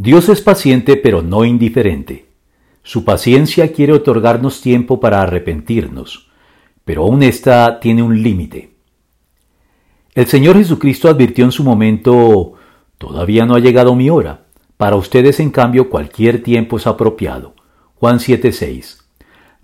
Dios es paciente pero no indiferente. Su paciencia quiere otorgarnos tiempo para arrepentirnos, pero aún esta tiene un límite. El Señor Jesucristo advirtió en su momento, todavía no ha llegado mi hora. Para ustedes, en cambio, cualquier tiempo es apropiado. Juan 7:6.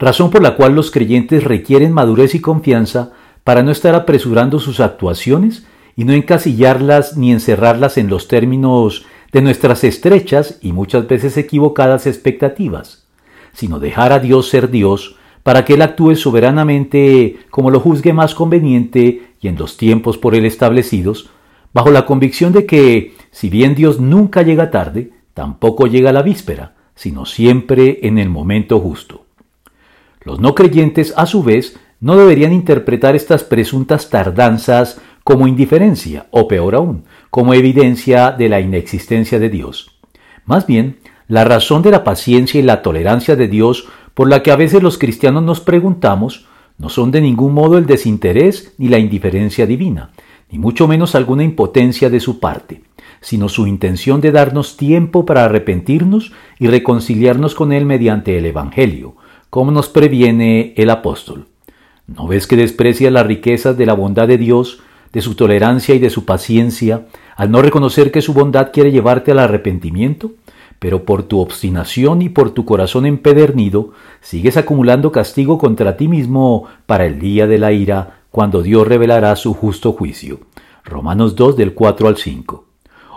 Razón por la cual los creyentes requieren madurez y confianza para no estar apresurando sus actuaciones y no encasillarlas ni encerrarlas en los términos de nuestras estrechas y muchas veces equivocadas expectativas, sino dejar a Dios ser Dios para que Él actúe soberanamente como lo juzgue más conveniente y en los tiempos por Él establecidos, bajo la convicción de que, si bien Dios nunca llega tarde, tampoco llega a la víspera, sino siempre en el momento justo. Los no creyentes, a su vez, no deberían interpretar estas presuntas tardanzas como indiferencia, o peor aún, como evidencia de la inexistencia de Dios. Más bien, la razón de la paciencia y la tolerancia de Dios por la que a veces los cristianos nos preguntamos no son de ningún modo el desinterés ni la indiferencia divina, ni mucho menos alguna impotencia de su parte, sino su intención de darnos tiempo para arrepentirnos y reconciliarnos con Él mediante el Evangelio, como nos previene el apóstol. ¿No ves que desprecia las riquezas de la bondad de Dios de su tolerancia y de su paciencia, al no reconocer que su bondad quiere llevarte al arrepentimiento, pero por tu obstinación y por tu corazón empedernido, sigues acumulando castigo contra ti mismo para el día de la ira, cuando Dios revelará su justo juicio. Romanos 2 del 4 al 5.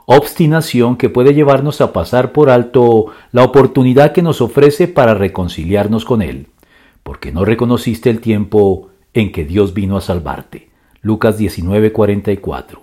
Obstinación que puede llevarnos a pasar por alto la oportunidad que nos ofrece para reconciliarnos con Él, porque no reconociste el tiempo en que Dios vino a salvarte. Lucas 19:44.